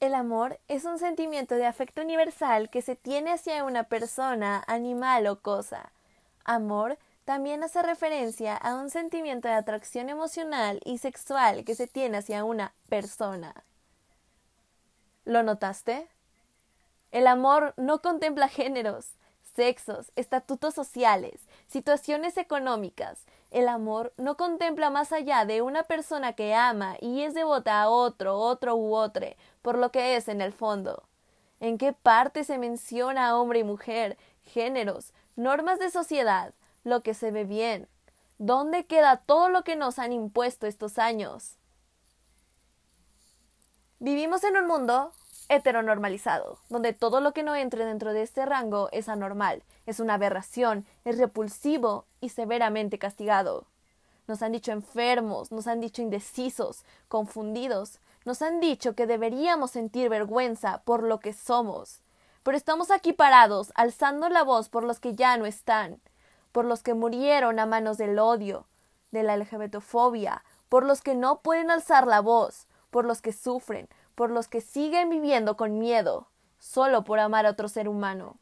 El amor es un sentimiento de afecto universal que se tiene hacia una persona, animal o cosa. Amor también hace referencia a un sentimiento de atracción emocional y sexual que se tiene hacia una persona. ¿Lo notaste? El amor no contempla géneros, sexos, estatutos sociales, situaciones económicas. El amor no contempla más allá de una persona que ama y es devota a otro, otro u otro, por lo que es en el fondo. ¿En qué parte se menciona hombre y mujer, géneros, normas de sociedad, lo que se ve bien? ¿Dónde queda todo lo que nos han impuesto estos años? Vivimos en un mundo heteronormalizado, donde todo lo que no entre dentro de este rango es anormal, es una aberración, es repulsivo y severamente castigado. Nos han dicho enfermos, nos han dicho indecisos, confundidos, nos han dicho que deberíamos sentir vergüenza por lo que somos. Pero estamos aquí parados, alzando la voz por los que ya no están, por los que murieron a manos del odio, de la LGBTfobia, por los que no pueden alzar la voz, por los que sufren, por los que siguen viviendo con miedo, solo por amar a otro ser humano.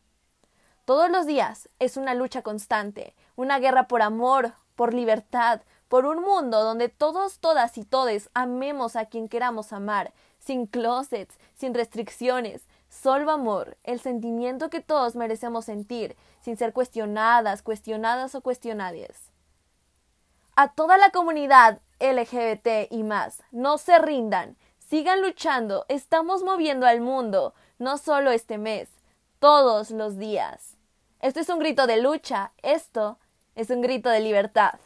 Todos los días es una lucha constante, una guerra por amor, por libertad, por un mundo donde todos, todas y todes amemos a quien queramos amar, sin closets, sin restricciones, solo amor, el sentimiento que todos merecemos sentir, sin ser cuestionadas, cuestionadas o cuestionadas. A toda la comunidad LGBT y más, no se rindan, Sigan luchando, estamos moviendo al mundo, no solo este mes, todos los días. Esto es un grito de lucha, esto es un grito de libertad.